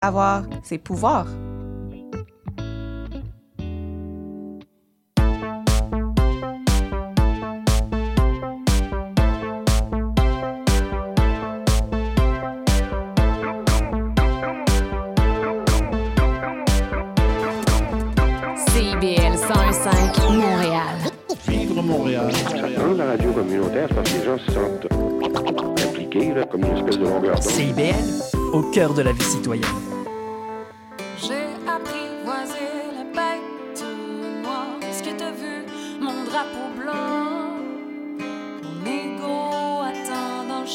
avoir ses pouvoirs. de la vie citoyenne. J'ai apprivoisé la bête noire, ce qui t'a vu, mon drapeau blanc, mon ego atteint dans le.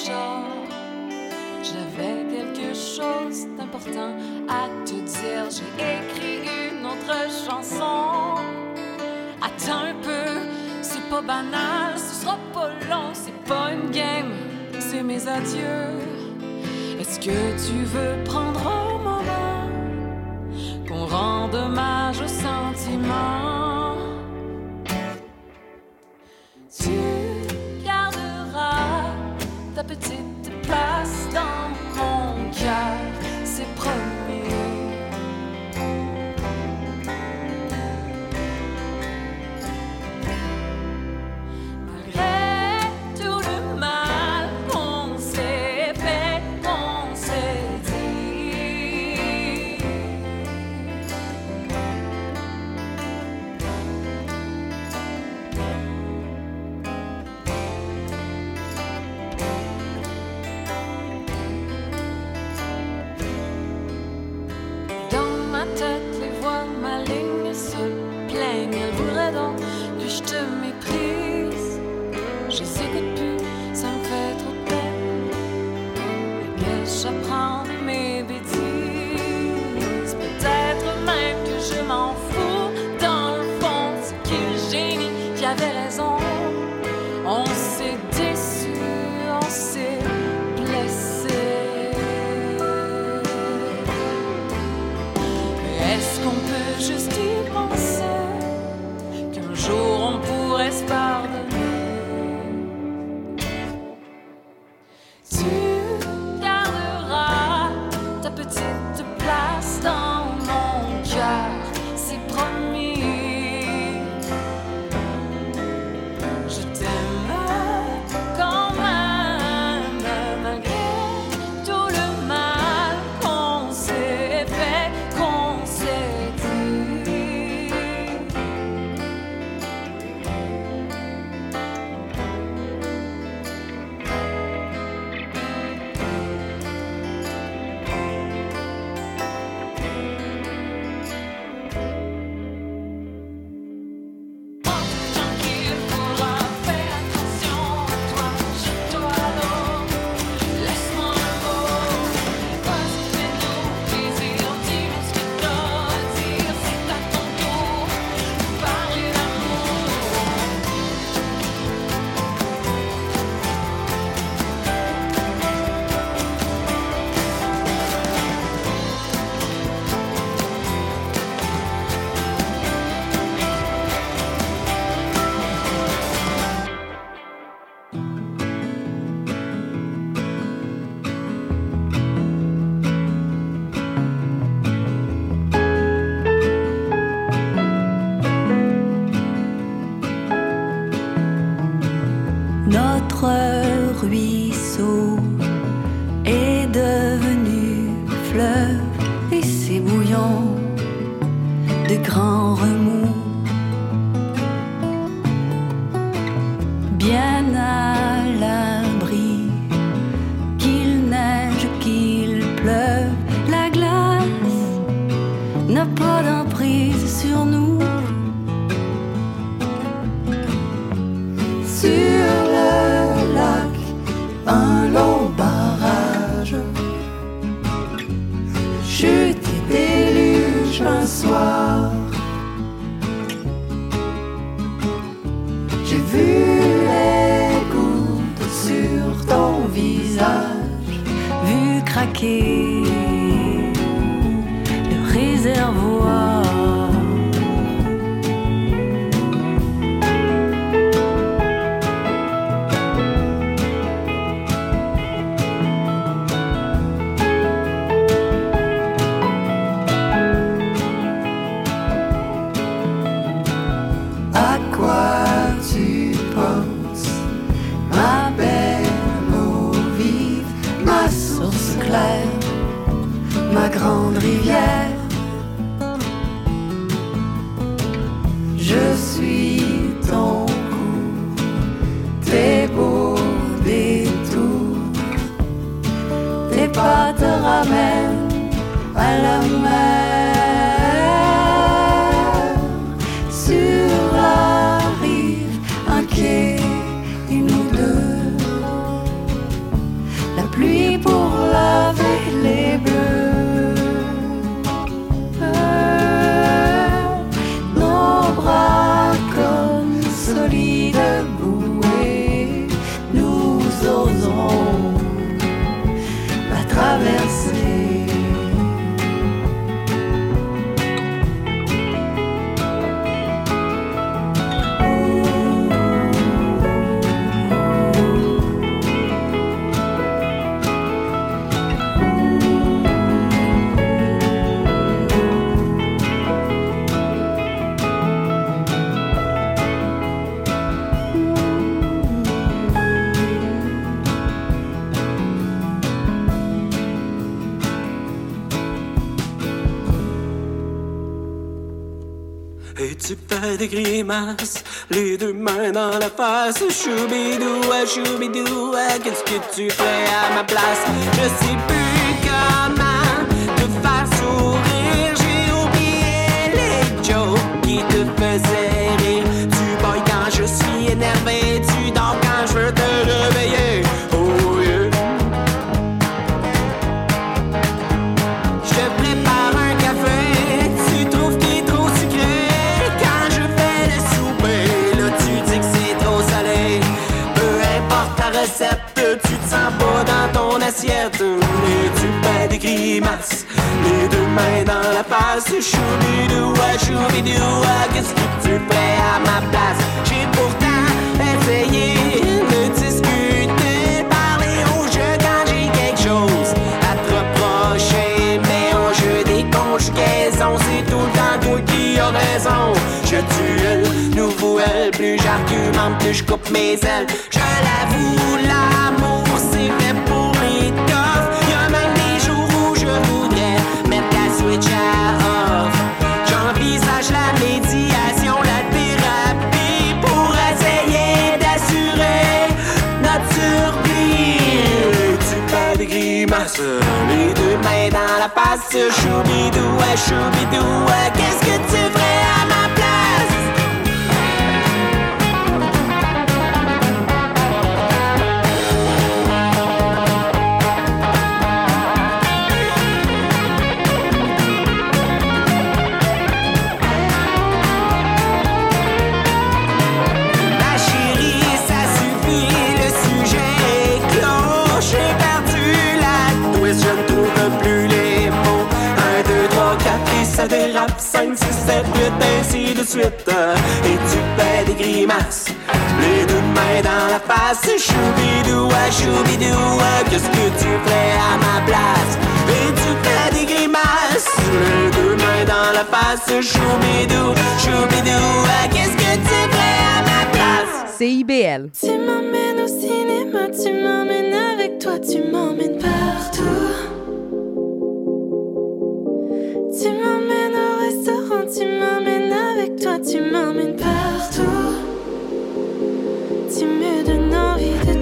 J'avais quelque chose d'important à te dire, j'ai écrit une autre chanson. Attends un peu, c'est pas banal, ce sera pas long, c'est pas une game, c'est mes adieux que tu veux prendre. Cause people. Des grimaces, les deux mains dans la face. Choubidou, choubidou, qu'est-ce que tu fais à ma place? Je sais plus comment te faire sourire. J'ai oublié les jokes qui te faisaient rire. Tu boy quand je suis énervé, tu dors quand je veux te mains dans la face. Choubidou, choubidou, qu'est-ce que tu fais à ma place? J'ai pourtant essayé de discuter, parler au jeu quand j'ai quelque chose à te reprocher. Mais au jeu des conjugaisons, c'est tout le temps toi qui as raison. Je tue elle, nouveau elle, plus j'argumente, plus je coupe mes ailes. Je l'avoue, l'amour grimaces, les deux mains dans la face. Choubidou, choubidou, qu'est-ce que tu ferais à ma ça de suite Et tu fais des grimaces. Les deux mains dans la face Choubidou, choubidou Qu'est-ce que tu fais à ma place? Et tu fais des grimaces. Les deux mains dans la face Choubidou, choubidou Qu'est-ce que tu fais à ma place? CIBL Tu m'emmènes au cinéma Tu m'emmènes avec toi Tu m'emmènes partout. Tu m'emmènes avec toi, tu m'emmènes partout. Tu me donnes envie de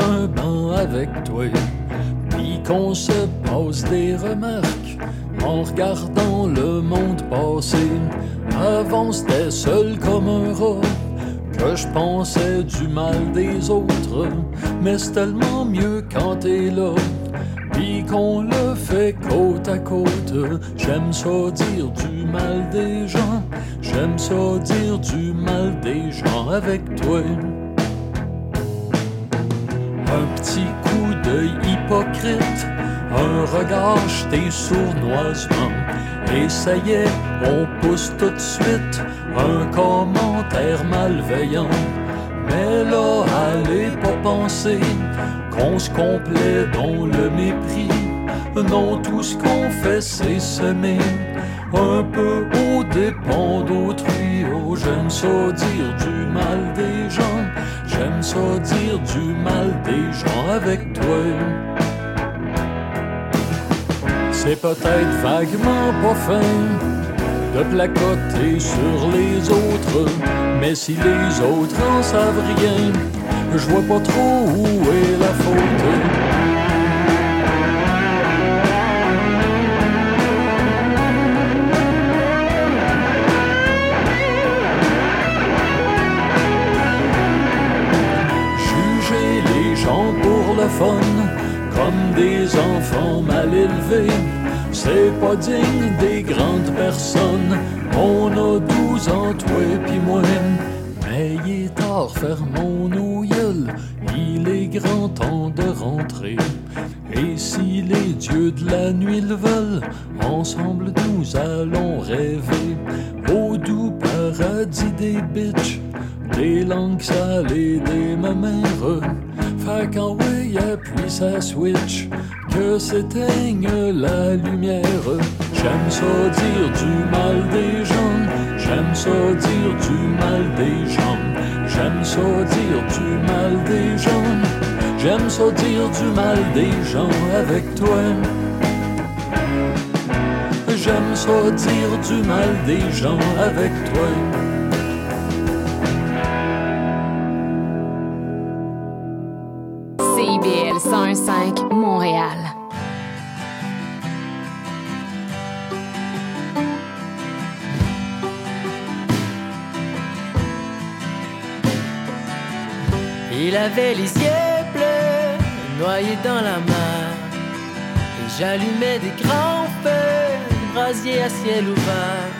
un avec toi. Puis qu'on se pose des remarques en regardant le monde passer. Avant c'était seul comme un rat que je pensais du mal des autres. Mais c'est tellement mieux quand t'es là. Puis qu'on le fait côte à côte. J'aime ça dire du mal des gens. J'aime ça dire du mal des gens avec toi. Petit coup d'œil hypocrite, un regard jeté sournoisement. Et ça y est, on pousse tout de suite un commentaire malveillant. Mais là, allez pas penser qu'on se complaît dans le mépris. Non, tout ce qu'on fait, c'est semer un peu au dépend d'autrui. Oh, j'aime ça dire du mal des gens. J'aime ça dire du mal des gens avec toi. C'est peut-être vaguement pas fin de placoter sur les autres, mais si les autres en savent rien, je vois pas trop où est la faute. Comme des enfants mal élevés, c'est pas digne des grandes personnes. On a douze ans, toi pis moi, mais il est tard, fermons nos gueules, il est grand temps de rentrer. Et si les dieux de la nuit le veulent, ensemble nous allons rêver au doux paradis des bitches, des langues salées des mamères. Fait qu'en appuie sa switch, que s'éteigne la lumière. J'aime ça du mal des gens, j'aime ça du mal des gens, j'aime ça du mal des gens, j'aime ça du mal des gens avec toi. J'aime ça du mal des gens avec toi. Avait les yeux bleus, noyés dans la mer. Et j'allumais des grands feux, brasiers à ciel ouvert.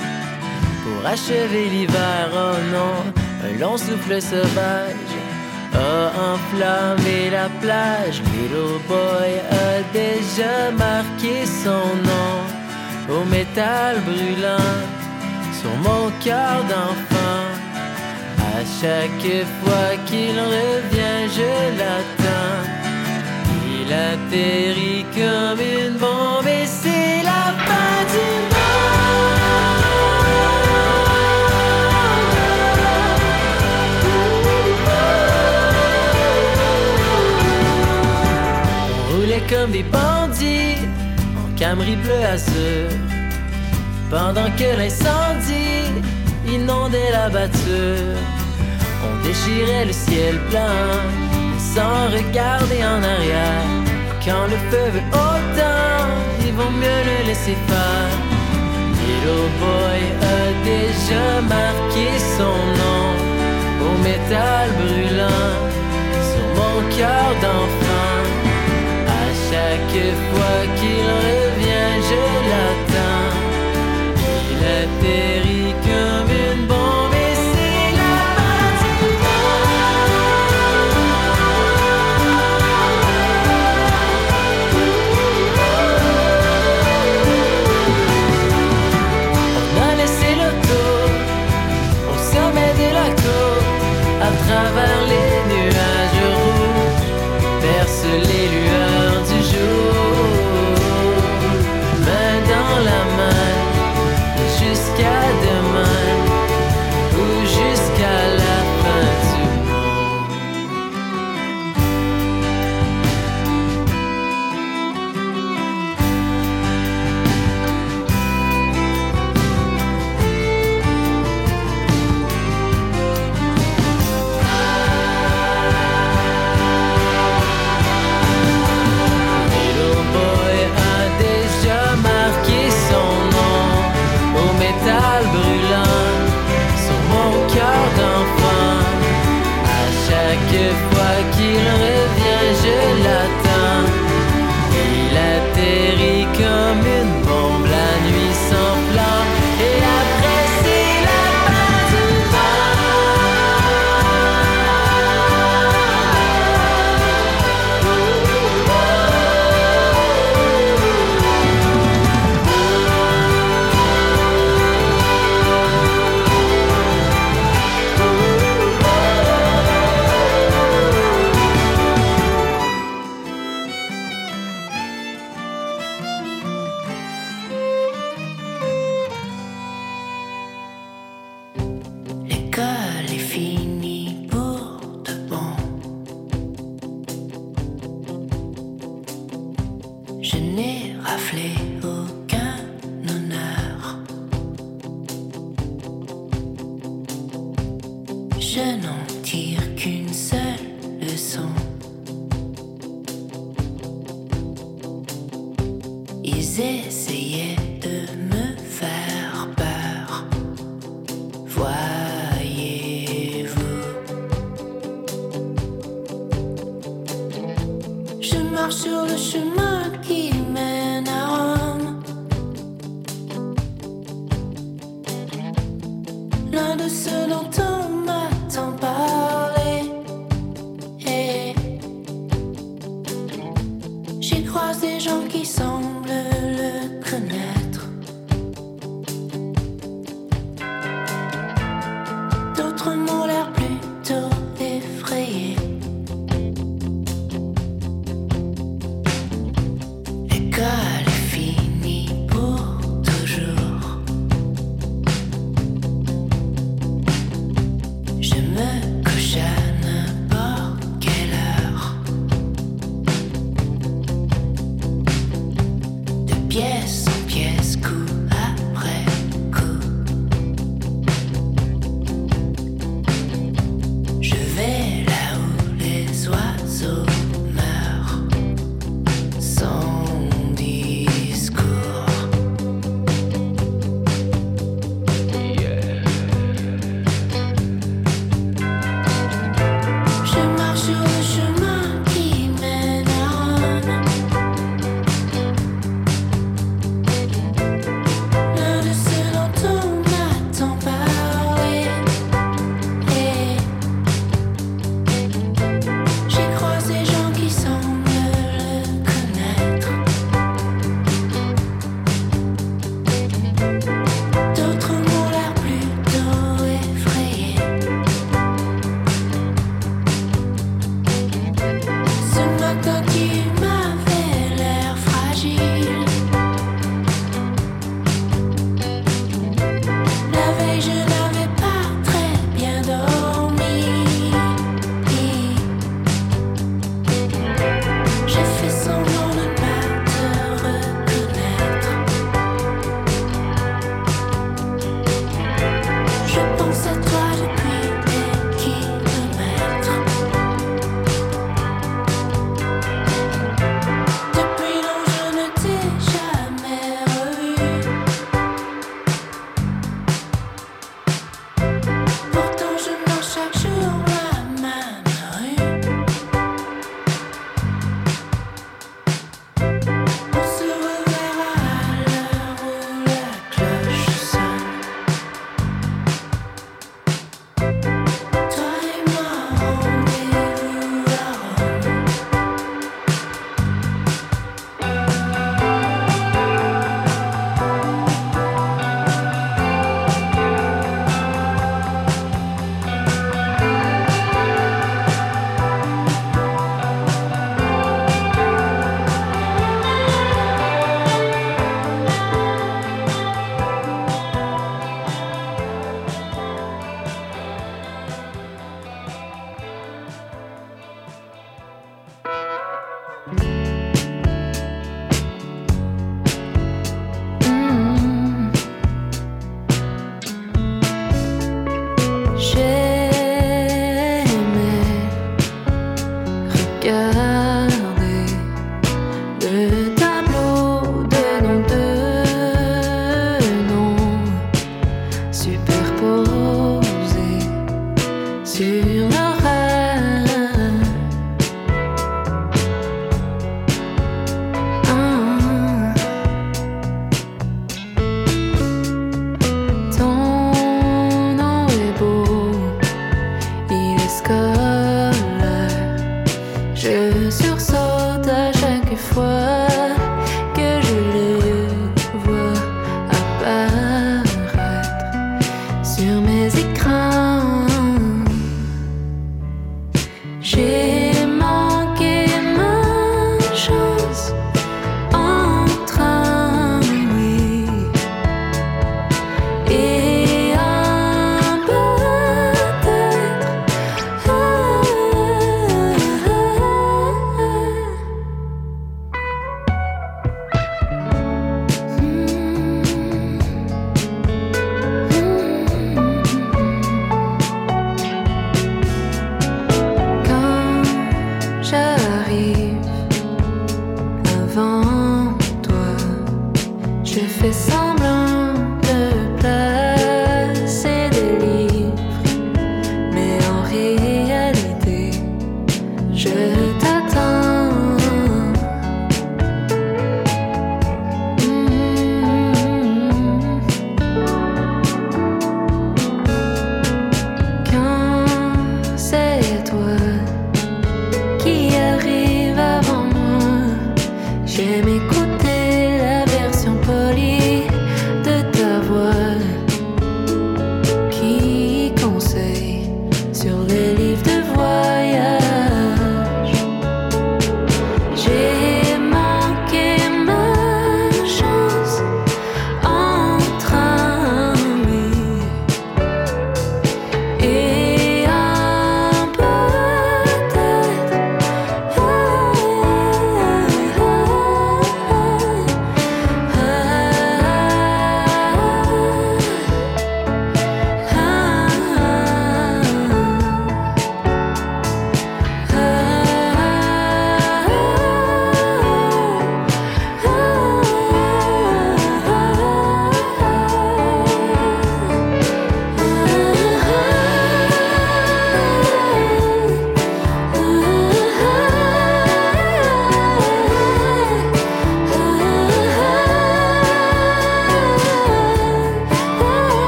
Pour achever l'hiver, oh non, un long souffle sauvage a enflammé la plage. Little boy a déjà marqué son nom au métal brûlant sur mon cœur d'enfant. À chaque fois qu'il revient, je l'attends. Il atterrit comme une bombe et c'est la fin du monde. On roulait comme des bandits en Camry bleu azur. Pendant que l'incendie inondait la batture. Déchirait le ciel plein sans regarder en arrière. Quand le feu veut autant, il vaut mieux le laisser faire. Little boy a déjà marqué son nom au métal brûlant sur mon cœur d'enfant. À chaque fois qu'il revient, je l'attends. Il atterrit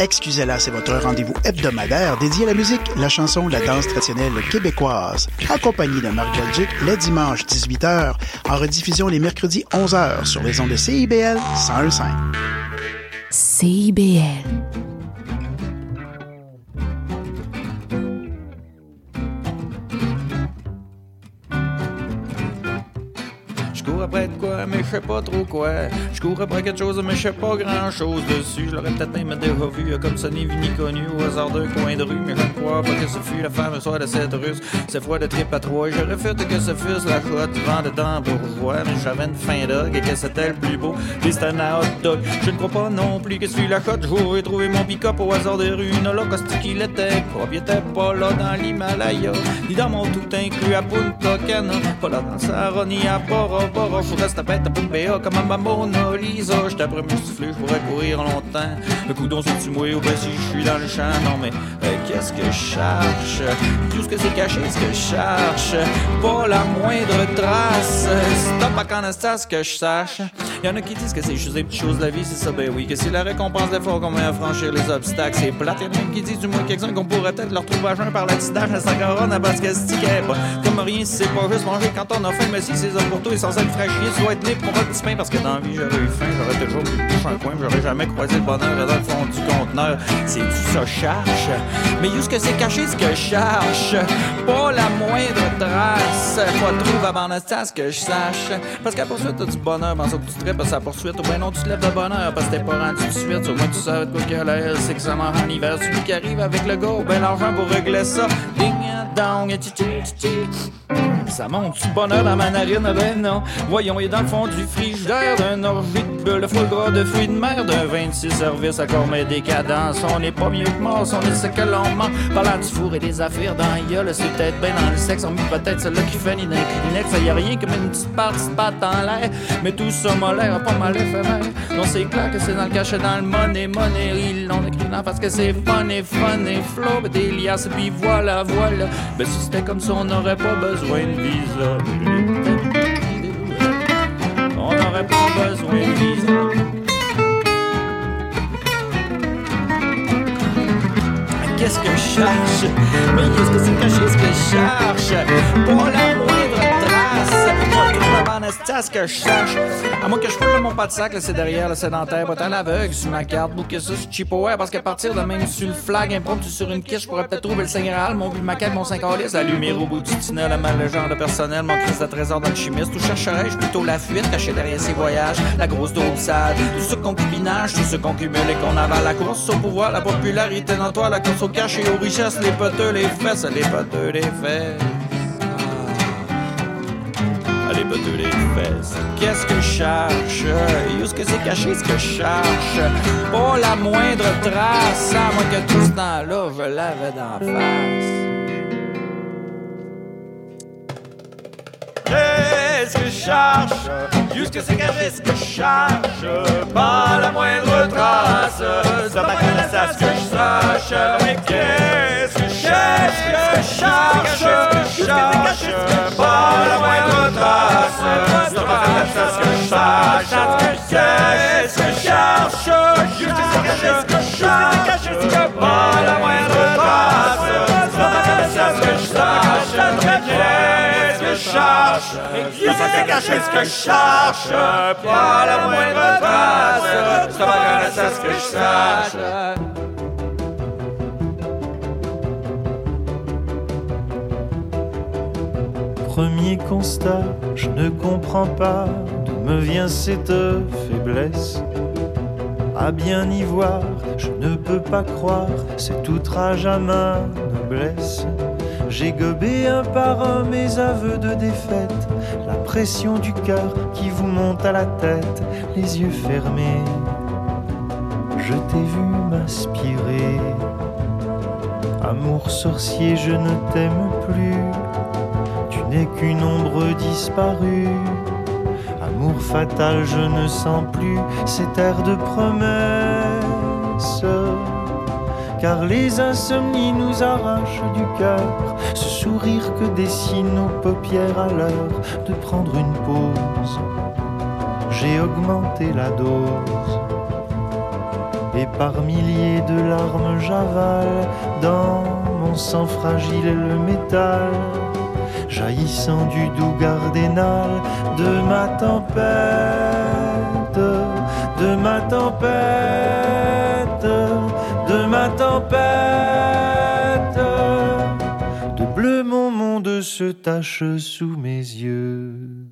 Excusez-la, c'est votre rendez-vous hebdomadaire dédié à la musique, la chanson, la danse traditionnelle québécoise. Accompagné de Marc Belgique les dimanches 18h, en rediffusion les mercredis 11h sur les ondes de CIBL 1015. CIBL. Je cours après de quoi, mais je sais pas trop quoi. Je cours après quelque chose, mais je sais pas grand chose dessus. Je l'aurais peut-être même déjà vu, comme ça ni vu ni connu au hasard d'un coin de rue. Mais je ne crois pas que ce fut la femme soit de cette russe. Cette fois de trip à trois, je refuse que ce fût la chouette du vent dedans bourgeois. Mais j'avais une fin dog et que c'était le plus beau. Puis c'était un hot dog. Je ne crois pas non plus que ce fut la cote. J'aurais trouvé mon pick-up au hasard des rues. Non, là, qu'il était pas. Là dans l'Himalaya. Ni dans mon tout inclus à Punta Cana. Pas là dans Sahara ni à Bora. Je reste à à comme à Mona Lisa. J'étais après me souffler, je pourrais courir longtemps. Le coudon sur tu mouillé ou ben si je suis dans le champ. Non mais euh, qu'est-ce que je cherche? Tout ce que c'est caché, ce que je cherche. Pas la moindre trace. Stop à ce que je sache. Y'en a qui disent que c'est juste des petites choses de la vie, c'est ça, ben oui. Que c'est la récompense d'effort qu'on met à franchir les obstacles. C'est plate, y'en a qui disent du moins quelques-uns qu'on pourrait peut-être leur trouver à jeun par l'accident à sa couronne parce que c'est pas. Comme rien, c'est pas juste manger quand on a faim, mais si c'est ça pour toi sans être fraîchier, tu libre pour un petit parce que dans la vie, j'aurais eu faim, j'aurais toujours pu bouche un coin, j'aurais jamais croisé le bonheur dans le fond du conteneur. C'est tout ça cherche? Mais où ce que c'est caché, ce que je cherche? Pas la moindre trace. Pas trouve avant ce que je sache. Parce qu'à poursuite, t'as du bonheur, ça que tu tripes à sa poursuite. Ou ben non, tu te lèves de bonheur parce que t'es pas rendu de suite. Au moins, tu sais de quoi que l'air, c'est que ça m'en en hiver. Celui qui arrive avec le go, ben l'argent pour régler ça. Ding dong, ça monte du bonheur dans ma narine, ben non. Voyons, est dans le fond du frigidaire d'un orgie de le foie gras de fruits de mer, d'un 26 services à mes décadence. On n'est pas mieux que mort, on est ce que l'on ment. Parlant du four et des affaires dans la gueule, c'est peut-être bien dans le sexe. On met peut-être celle-là qui fait ni d'un Kleenex. Ça y a rien comme une petite partie patte en l'air. Mais tout ça m'a l'air pas mal éphémère. Non, c'est clair que c'est dans le cachet, dans le money, money. Ils l'ont là parce que c'est fun et fun et flow. Mais des liasses, puis voilà, voilà. Ben si c'était comme ça, on n'aurait pas besoin de visa. On n'aurait pas besoin de visa. Qu'est-ce que je cherche? Mais qu'est-ce que c'est que je cherche? Pour la moindre à ce que je sache. À moins que je mon pas de sac, c'est derrière le sédentaire, pas à l'aveugle sur ma carte, bouquer ça sur Chipower, parce qu'à partir de même sur le flag, impromptu sur une quiche, je pourrais peut-être trouver le Seigneur mon but, ma mon 5 la lumière au bout du tunnel, mal le genre de personnel, mon crise de trésor dans le chimiste, où chercherais-je plutôt la fuite cachée derrière ses voyages, la grosse dose sale, tout ce concubinage, tout ce qu'on cumule et qu'on avale, la course au pouvoir, la popularité dans toi, la course au cash et aux richesses, les poteux, les fesses, les poteux, les fesses. Qu'est-ce que je cherche? Où est-ce que c'est caché ce que je cherche? Pas la moindre trace, à moins que tout ce temps-là, je l'avais d'en face. Qu'est-ce que je cherche? Où est-ce que c'est caché ce que je cherche? Pas la moindre trace, ça m'a à ce que je sache. Mais qu'est-ce que je cherche? Je cherche? Je cherche? Pas la moindre trace, ça m'a que je que je cherche? Ce que je cherche. Pas la moindre trace, ça m'a que je sache. Que je cherche? cherche. Je ce je cherche. Pas la moindre trace. À ce que je sache. Premier constat, je ne comprends pas d'où me vient cette faiblesse. À bien y voir, je ne peux pas croire cet outrage à ma noblesse. J'ai gobé un par un mes aveux de défaite, la pression du cœur qui vous monte à la tête, les yeux fermés. Je t'ai vu m'aspirer. Amour sorcier, je ne t'aime plus. Tu n'es qu'une ombre disparue. Amour fatal, je ne sens plus cet air de promesse. Car les insomnies nous arrachent du cœur ce sourire que dessinent nos paupières à l'heure de prendre une pause. J'ai augmenté la dose. Et par milliers de larmes j'avale dans mon sang fragile le métal jaillissant du doux gardénal de ma tempête, de ma tempête, de ma tempête. De bleu mon monde se tache sous mes yeux.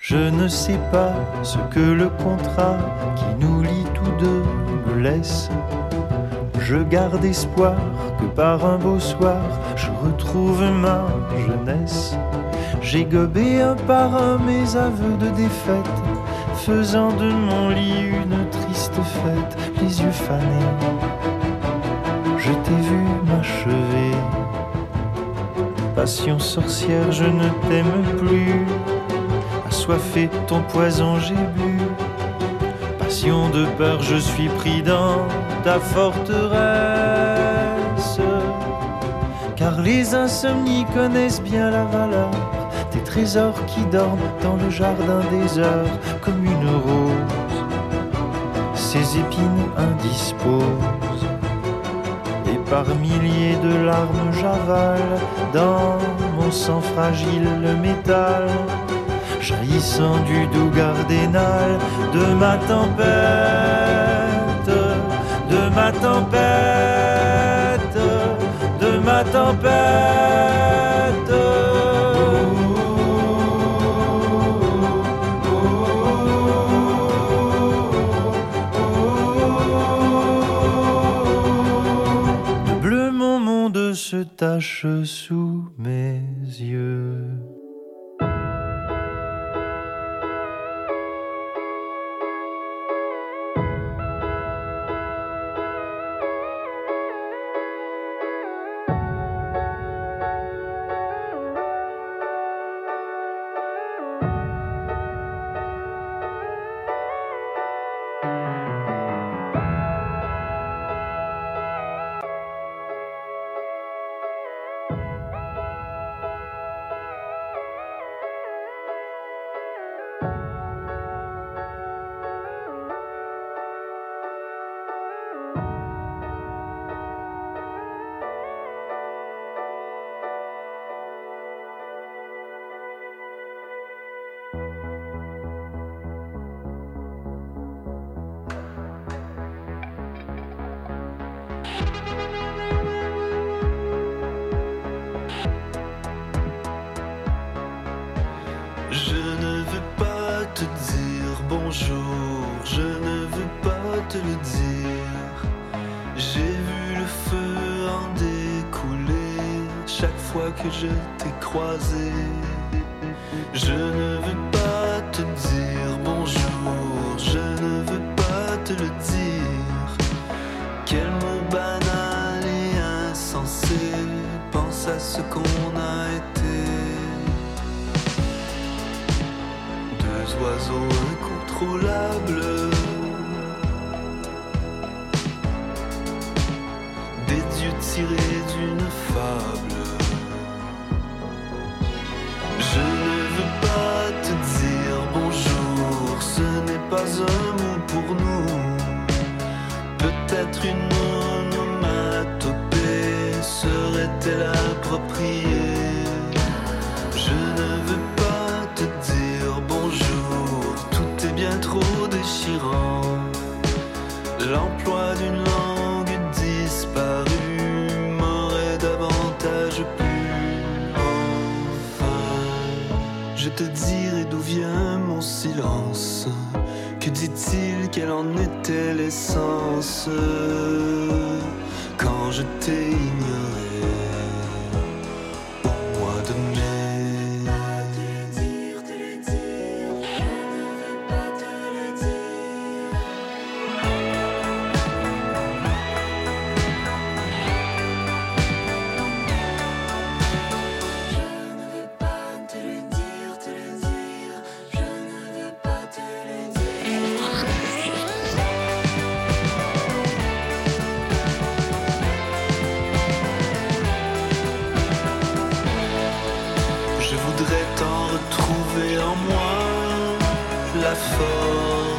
Je ne sais pas ce que le contrat qui nous lie tous deux me laisse. Je garde espoir que par un beau soir je retrouve ma jeunesse. J'ai gobé un par un mes aveux de défaite, faisant de mon lit une triste fête, les yeux fanés. Je t'ai vu m'achever. Passion sorcière, je ne t'aime plus. Assoiffé ton poison, j'ai bu. Passion de peur, je suis pris dans ta forteresse. Car les insomnies connaissent bien la valeur des trésors qui dorment dans le jardin des heures comme une rose. Ses épines indisposent. Et par milliers de larmes j'avale dans mon sang fragile le métal jaillissant du doux gardénal de ma tempête, de ma tempête, de ma tempête. Bleu mon monde se tache sous mes yeux. Te le dire. J'ai vu le feu en découler chaque fois que je t'ai croisé. Je ne veux pas te dire bonjour, je ne veux pas te le dire. Quel mot banal et insensé, pense à ce qu'on a été. Deux oiseaux incontrôlables. tiré d'une fable. Je ne veux pas te dire bonjour, ce n'est pas un mot pour nous. Peut-être une onomatopée serait-elle appropriée? Je ne veux pas te dire bonjour, tout est bien trop déchirant. L'emploi d'une langue te dire et d'où vient mon silence. Que dit-il Quelle en était l'essence? Quand je t'ai Je voudrais t'en retrouver en moi la force.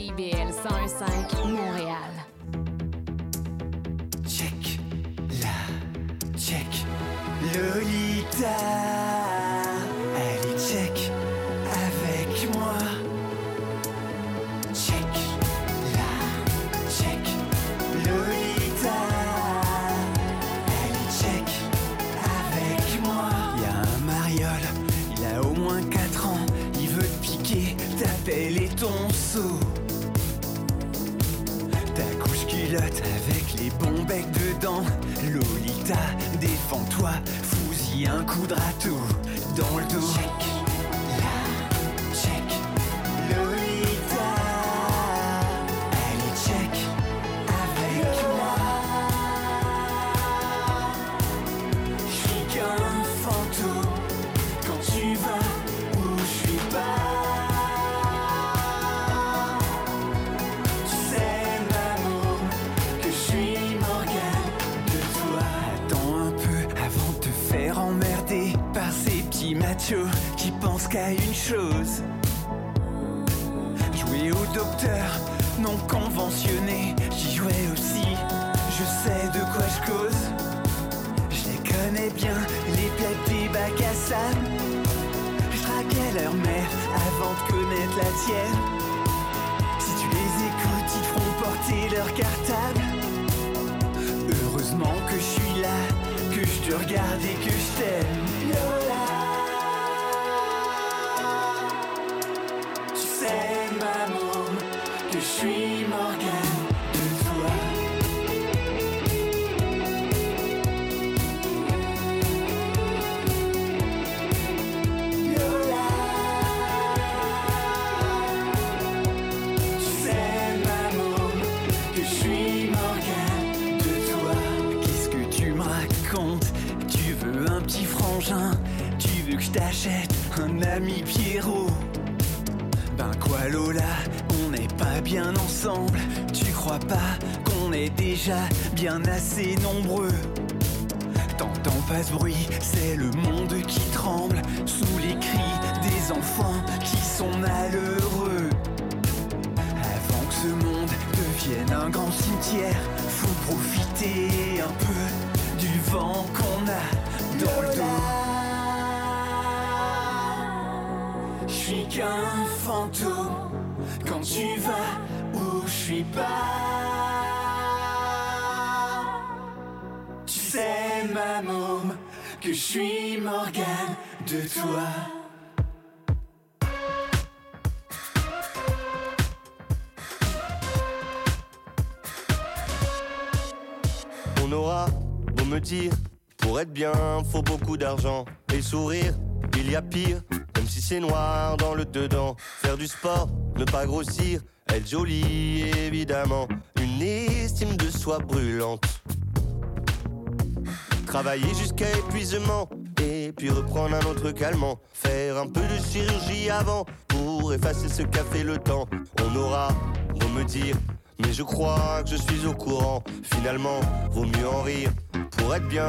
CIBL 101.5 Montréal. Check la, check Lolita. Lolita, défends-toi, fous-y un coup de râteau dans le dos. Qui pensent qu'à une chose. Jouer au docteur non conventionné, j'y jouais aussi. Je sais de quoi je cause. Je les connais bien, les plaies des bacs à sable. Je traquais leur mère avant de connaître la tienne. Si tu les écoutes, ils feront porter leur cartable. Heureusement que je suis là, que je te regarde et que je t'aime. Bien assez nombreux. T'entends pas ce bruit, c'est le monde qui tremble Sous les cris des enfants qui sont malheureux. Avant que ce monde devienne un grand cimetière Faut profiter un peu du vent qu'on a dans le dos. Je suis qu'un fantôme. Quand tu vas où je suis pas que je suis Morgane de toi On aura beau me dire, pour être bien, faut beaucoup d'argent. Et sourire, il y a pire, même si c'est noir dans le dedans. Faire du sport, ne pas grossir, être jolie, évidemment. Une estime de soi brûlante. Travailler jusqu'à épuisement, et puis reprendre un autre calmant. Faire un peu de chirurgie avant, pour effacer ce qu'a fait le temps. On aura beau me dire, mais je crois que je suis au courant. Finalement, vaut mieux en rire. Pour être bien,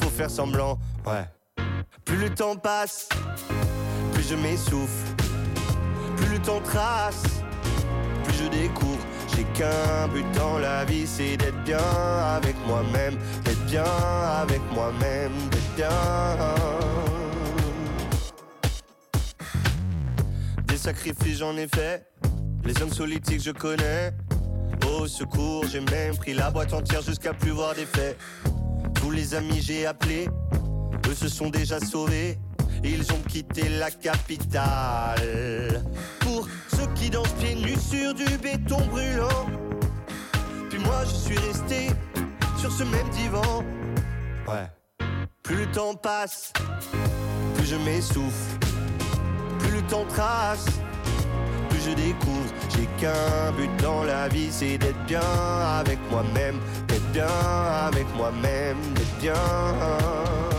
faut faire semblant. Ouais. Plus le temps passe, plus je m'essouffle. Plus le temps trace, plus je découvre. J'ai qu'un but dans la vie, c'est d'être bien avec moi-même. D'être bien avec moi-même, d'être bien. Des sacrifices j'en ai fait, les hommes politiques je connais. Au secours, j'ai même pris la boîte entière jusqu'à plus voir des faits. Tous les amis j'ai appelés, eux se sont déjà sauvés. Ils ont quitté la capitale. Pour qui dansent pieds nus sur du béton brûlant. Puis moi je suis resté sur ce même divan. Ouais. Plus le temps passe, plus je m'essouffle. Plus le temps trace, plus je découvre. J'ai qu'un but dans la vie, c'est d'être bien avec moi-même. D'être bien avec moi-même, d'être bien.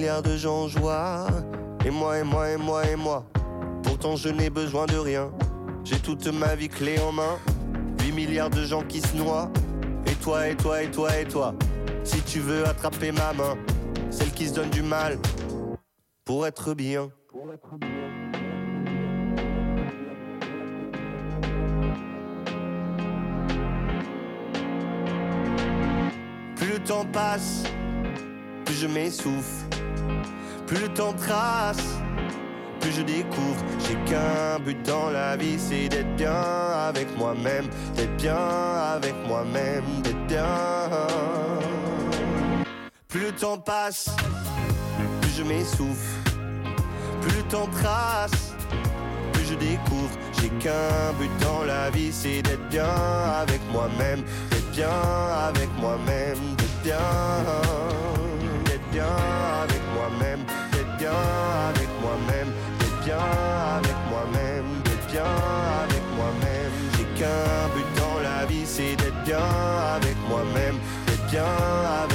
Milliards de gens en joie, et moi, et moi, et moi, et moi. Pourtant je n'ai besoin de rien, j'ai toute ma vie clé en main. 8 milliards de gens qui se noient, et toi, et toi, et toi, et toi. Si tu veux attraper ma main, celle qui se donne du mal, pour être bien. Plus le temps passe, plus je m'essouffle. Plus le temps trace, plus je découvre. J'ai qu'un but dans la vie, c'est d'être bien avec moi-même, d'être bien avec moi-même, d'être bien. Plus le temps passe, plus je m'essouffle. Plus le temps trace, plus je découvre. J'ai qu'un but dans la vie, c'est d'être bien avec moi-même, d'être bien avec moi-même, d'être bien, d'être bien avec moi-même, bien avec moi-même, d'être bien avec moi-même, d'être bien avec moi-même. J'ai qu'un but dans la vie, c'est d'être bien avec moi-même, d'être bien avec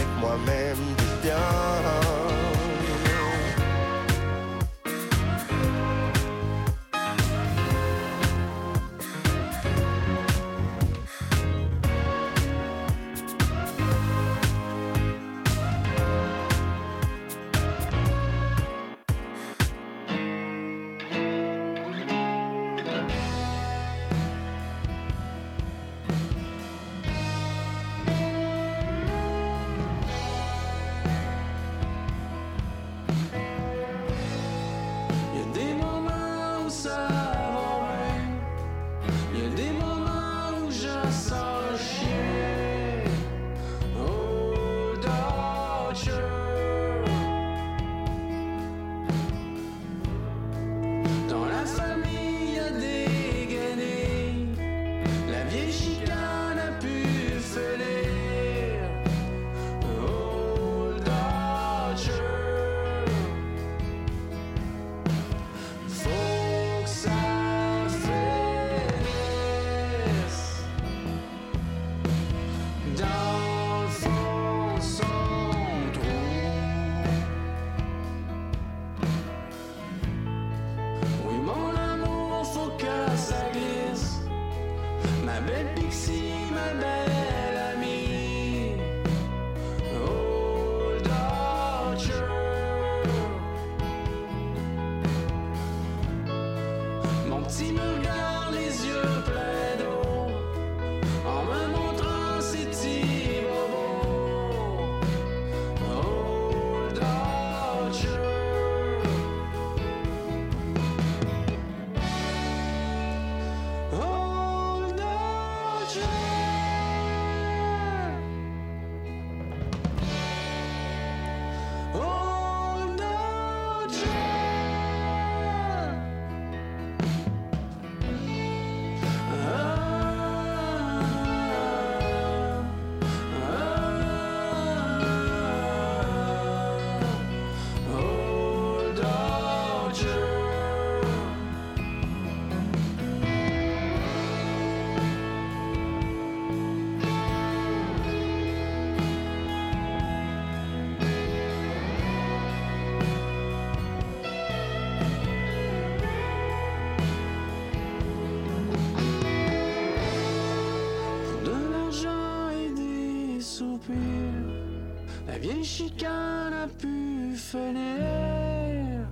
Vieille chicane a pu finir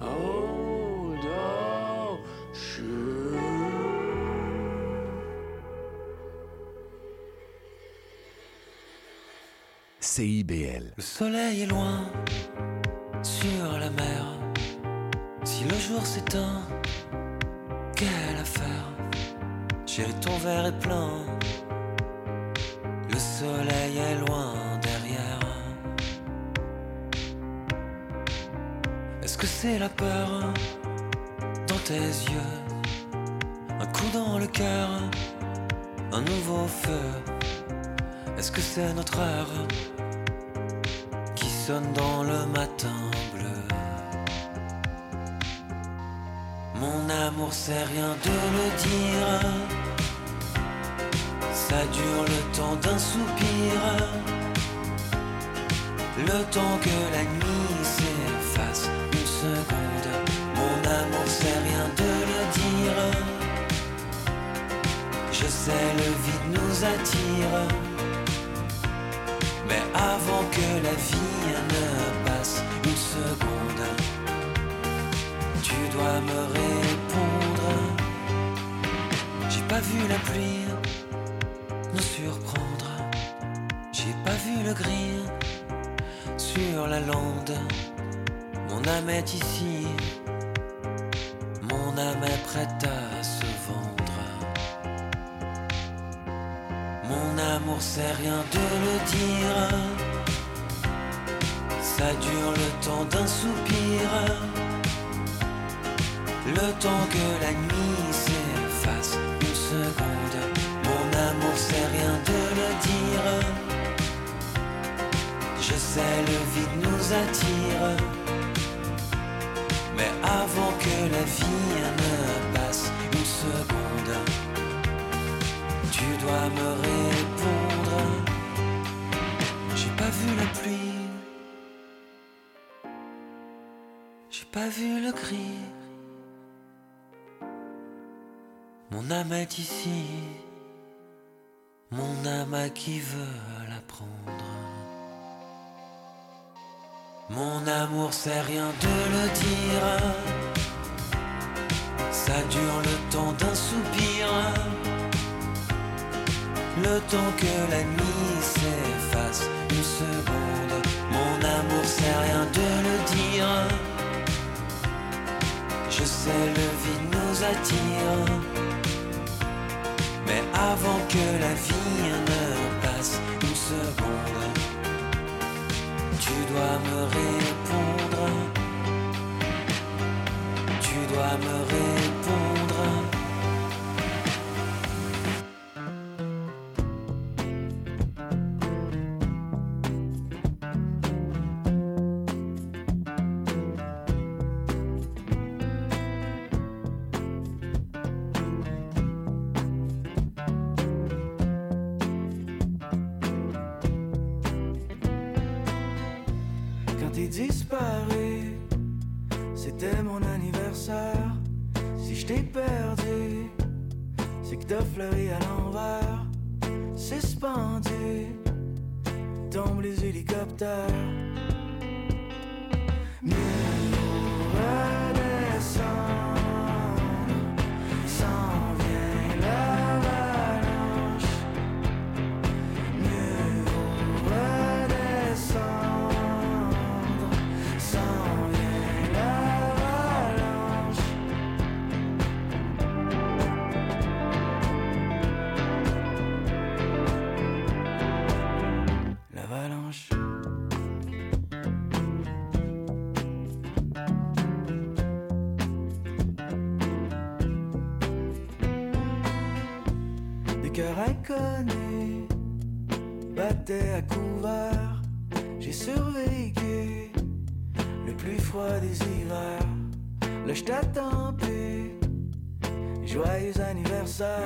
Oh, CIBL. Le soleil est loin sur la mer. Si le jour s'éteint, quelle affaire? Chérie, ton verre est plein. Dans le cœur, un nouveau feu. Est-ce que c'est notre heure qui sonne dans le matin bleu? Mon amour, c'est rien de le dire. Ça dure le temps d'un soupir. Le temps que la nuit Sais, le vide nous attire. Mais avant que la vie ne passe une seconde, tu dois me répondre. J'ai pas vu la pluie nous surprendre. J'ai pas vu le gris sur la lande. Mon âme est ici, c'est rien de le dire. Ça dure le temps d'un soupir. Le temps que la nuit s'efface une seconde. Mon amour, c'est rien de le dire. Je sais, le vide nous attire. Mais avant que la vie ne Mon âme est ici, mon âme à qui veut la prendre. Mon amour, c'est rien de le dire. Ça dure le temps d'un soupir. Le temps que la nuit s'efface une seconde. Mon amour, c'est rien de le dire. Je sais, le vide nous attire. Mais avant que la vie ne passe une seconde, tu dois me répondre. Tu dois me répondre. Inconnus battaient à couvert. J'ai survécu le plus froid des hivers. Là, je t'attends plus. Joyeux anniversaire.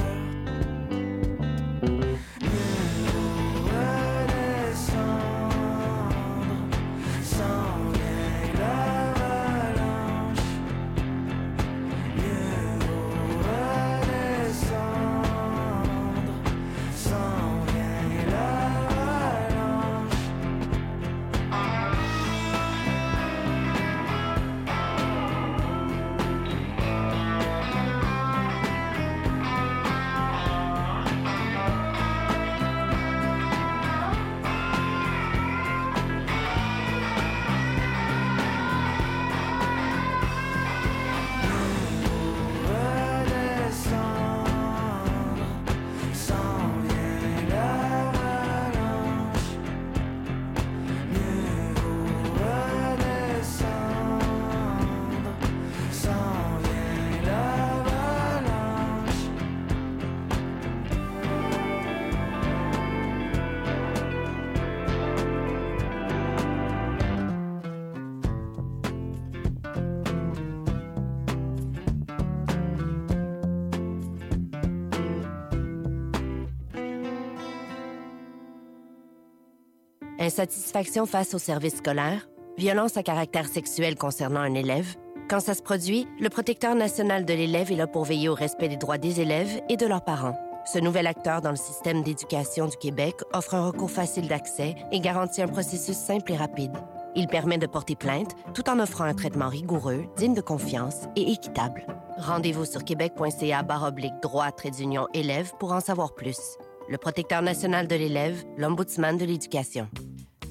Insatisfaction face au service scolaire, violence à caractère sexuel concernant un élève. Quand ça se produit, le protecteur national de l'élève est là pour veiller au respect des droits des élèves et de leurs parents. Ce nouvel acteur dans le système d'éducation du Québec offre un recours facile d'accès et garantit un processus simple et rapide. Il permet de porter plainte tout en offrant un traitement rigoureux, digne de confiance et équitable. Rendez-vous sur québec.ca baroblique droit trait d'union élève pour en savoir plus. Le protecteur national de l'élève, l'ombudsman de l'éducation.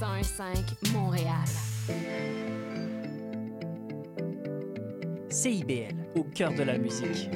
101.5 Montréal. CIBL, au cœur de la musique.